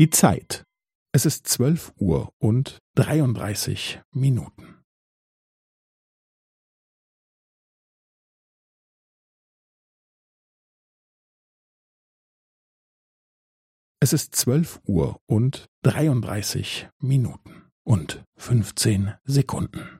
Die Zeit. Es ist zwölf Uhr und dreiunddreißig Minuten. Es ist zwölf Uhr und dreiunddreißig Minuten und fünfzehn Sekunden.